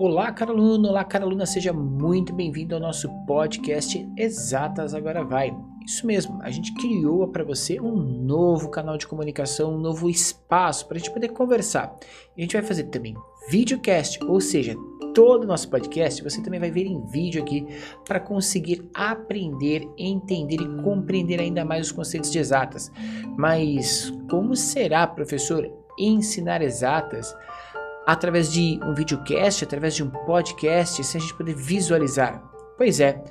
Olá, caro aluno, olá, cara aluna, seja muito bem-vindo ao nosso podcast Exatas Agora Vai. Isso mesmo, a gente criou para você um novo canal de comunicação, um novo espaço para a gente poder conversar. E a gente vai fazer também videocast, ou seja, todo o nosso podcast você também vai ver em vídeo aqui para conseguir aprender, entender e compreender ainda mais os conceitos de exatas. Mas como será, professor, ensinar exatas? Através de um videocast, através de um podcast, sem a gente poder visualizar. Pois é,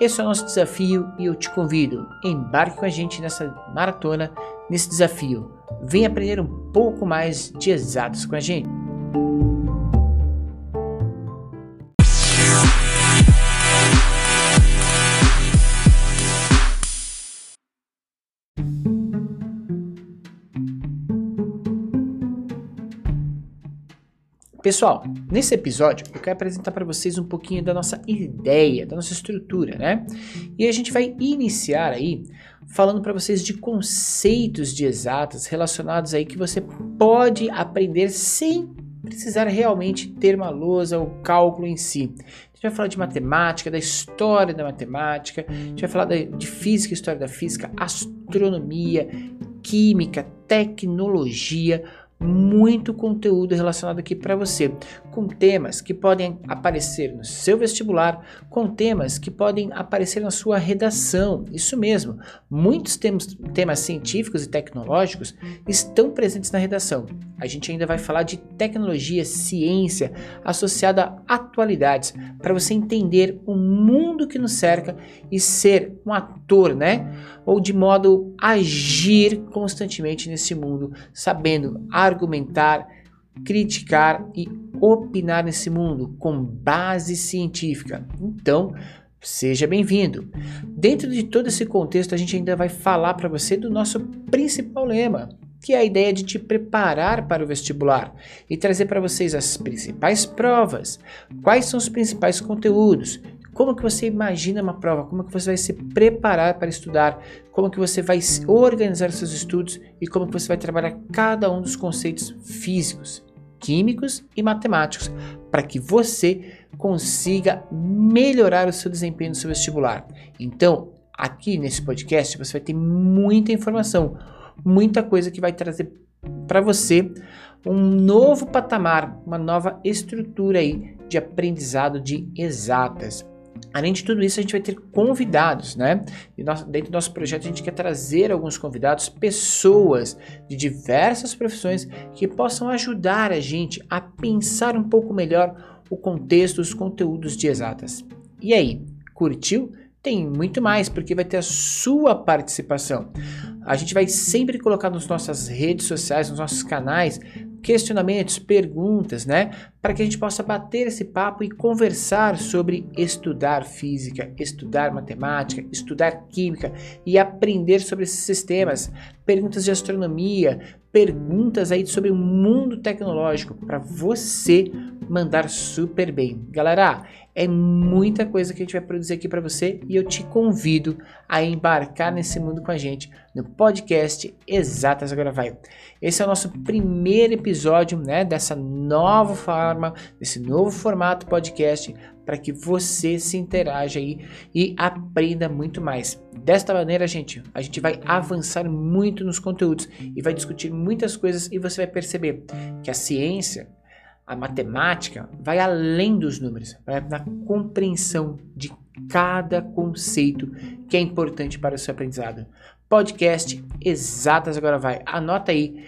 esse é o nosso desafio e eu te convido, embarque com a gente nessa maratona, nesse desafio. Venha aprender um pouco mais de exatos com a gente. Pessoal, nesse episódio eu quero apresentar para vocês um pouquinho da nossa ideia, da nossa estrutura, né? E a gente vai iniciar aí falando para vocês de conceitos de exatas relacionados aí que você pode aprender sem precisar realmente ter uma lousa ou cálculo em si. A gente vai falar de matemática, da história da matemática, a gente vai falar de física, história da física, astronomia, química, tecnologia, muito conteúdo relacionado aqui para você, com temas que podem aparecer no seu vestibular, com temas que podem aparecer na sua redação. Isso mesmo, muitos temas, temas científicos e tecnológicos estão presentes na redação. A gente ainda vai falar de tecnologia, ciência associada a atualidades, para você entender o mundo que nos cerca e ser um ator, né? Ou de modo agir constantemente nesse mundo, sabendo argumentar, criticar e opinar nesse mundo com base científica. Então, seja bem-vindo. Dentro de todo esse contexto, a gente ainda vai falar para você do nosso principal lema, que é a ideia de te preparar para o vestibular e trazer para vocês as principais provas, quais são os principais conteúdos, como que você imagina uma prova, como que você vai se preparar para estudar, como que você vai organizar seus estudos e como que você vai trabalhar cada um dos conceitos físicos, químicos e matemáticos para que você consiga melhorar o seu desempenho no seu vestibular. Então, aqui nesse podcast você vai ter muita informação muita coisa que vai trazer para você um novo patamar, uma nova estrutura aí de aprendizado de exatas. Além de tudo isso, a gente vai ter convidados, né? E nós, dentro do nosso projeto, a gente quer trazer alguns convidados, pessoas de diversas profissões que possam ajudar a gente a pensar um pouco melhor o contexto, os conteúdos de exatas. E aí, curtiu? Tem muito mais, porque vai ter a sua participação. A gente vai sempre colocar nas nossas redes sociais, nos nossos canais, questionamentos, perguntas, né? Para que a gente possa bater esse papo e conversar sobre estudar física, estudar matemática, estudar química e aprender sobre esses sistemas. Perguntas de astronomia, perguntas aí sobre o mundo tecnológico para você mandar super bem. Galera, é muita coisa que a gente vai produzir aqui para você e eu te convido a embarcar nesse mundo com a gente no podcast Exatas Agora Vai. Esse é o nosso primeiro episódio né, dessa nova forma, desse novo formato podcast para que você se interaja aí e aprenda muito mais. Desta maneira, gente, a gente vai avançar muito nos conteúdos e vai discutir muitas coisas e você vai perceber que a ciência a matemática vai além dos números, vai na compreensão de cada conceito que é importante para o seu aprendizado. Podcast Exatas Agora Vai. Anota aí,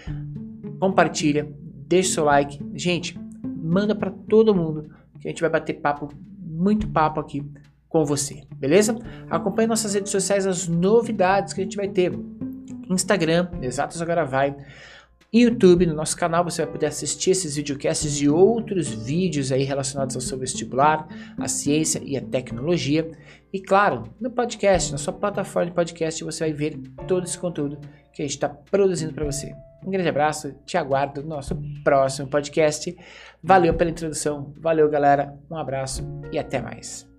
compartilha, deixa seu like. Gente, manda para todo mundo que a gente vai bater papo, muito papo aqui com você, beleza? Acompanhe nossas redes sociais, as novidades que a gente vai ter. Instagram, Exatas Agora Vai. YouTube, no nosso canal, você vai poder assistir esses videocasts e outros vídeos aí relacionados ao seu vestibular, à ciência e à tecnologia. E claro, no podcast, na sua plataforma de podcast, você vai ver todo esse conteúdo que a gente está produzindo para você. Um grande abraço, te aguardo no nosso próximo podcast. Valeu pela introdução, valeu galera, um abraço e até mais.